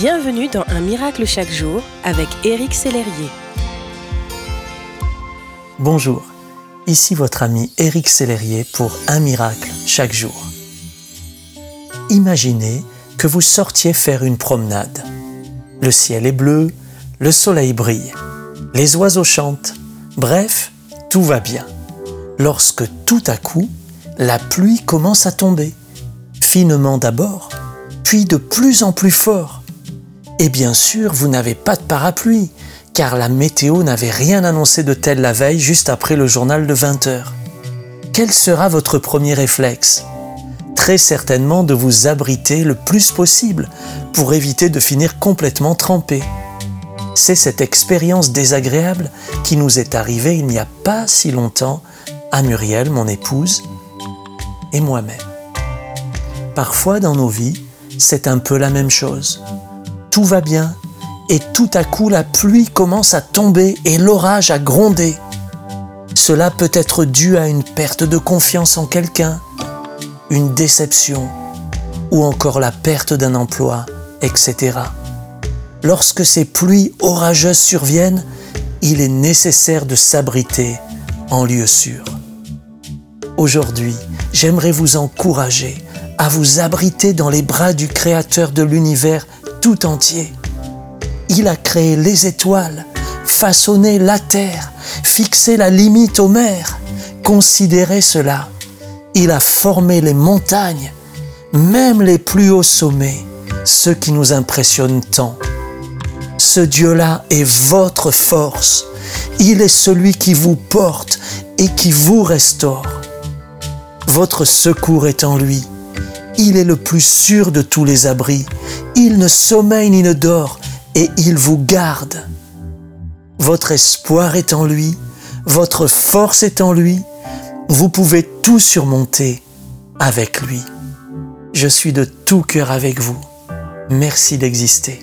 Bienvenue dans Un miracle chaque jour avec Éric Sellerier. Bonjour, ici votre ami Éric Sellerier pour Un miracle chaque jour. Imaginez que vous sortiez faire une promenade. Le ciel est bleu, le soleil brille, les oiseaux chantent, bref, tout va bien. Lorsque tout à coup, la pluie commence à tomber, finement d'abord, puis de plus en plus fort et bien sûr, vous n'avez pas de parapluie, car la météo n'avait rien annoncé de tel la veille juste après le journal de 20 heures. Quel sera votre premier réflexe? Très certainement de vous abriter le plus possible pour éviter de finir complètement trempé. C'est cette expérience désagréable qui nous est arrivée il n'y a pas si longtemps à Muriel, mon épouse, et moi-même. Parfois dans nos vies, c'est un peu la même chose tout va bien, et tout à coup la pluie commence à tomber et l'orage à gronder. Cela peut être dû à une perte de confiance en quelqu'un, une déception, ou encore la perte d'un emploi, etc. Lorsque ces pluies orageuses surviennent, il est nécessaire de s'abriter en lieu sûr. Aujourd'hui, j'aimerais vous encourager à vous abriter dans les bras du Créateur de l'univers tout entier. Il a créé les étoiles, façonné la terre, fixé la limite aux mers. Considérez cela. Il a formé les montagnes, même les plus hauts sommets, ceux qui nous impressionnent tant. Ce Dieu-là est votre force. Il est celui qui vous porte et qui vous restaure. Votre secours est en lui. Il est le plus sûr de tous les abris. Il ne sommeille ni ne dort et il vous garde. Votre espoir est en lui, votre force est en lui. Vous pouvez tout surmonter avec lui. Je suis de tout cœur avec vous. Merci d'exister.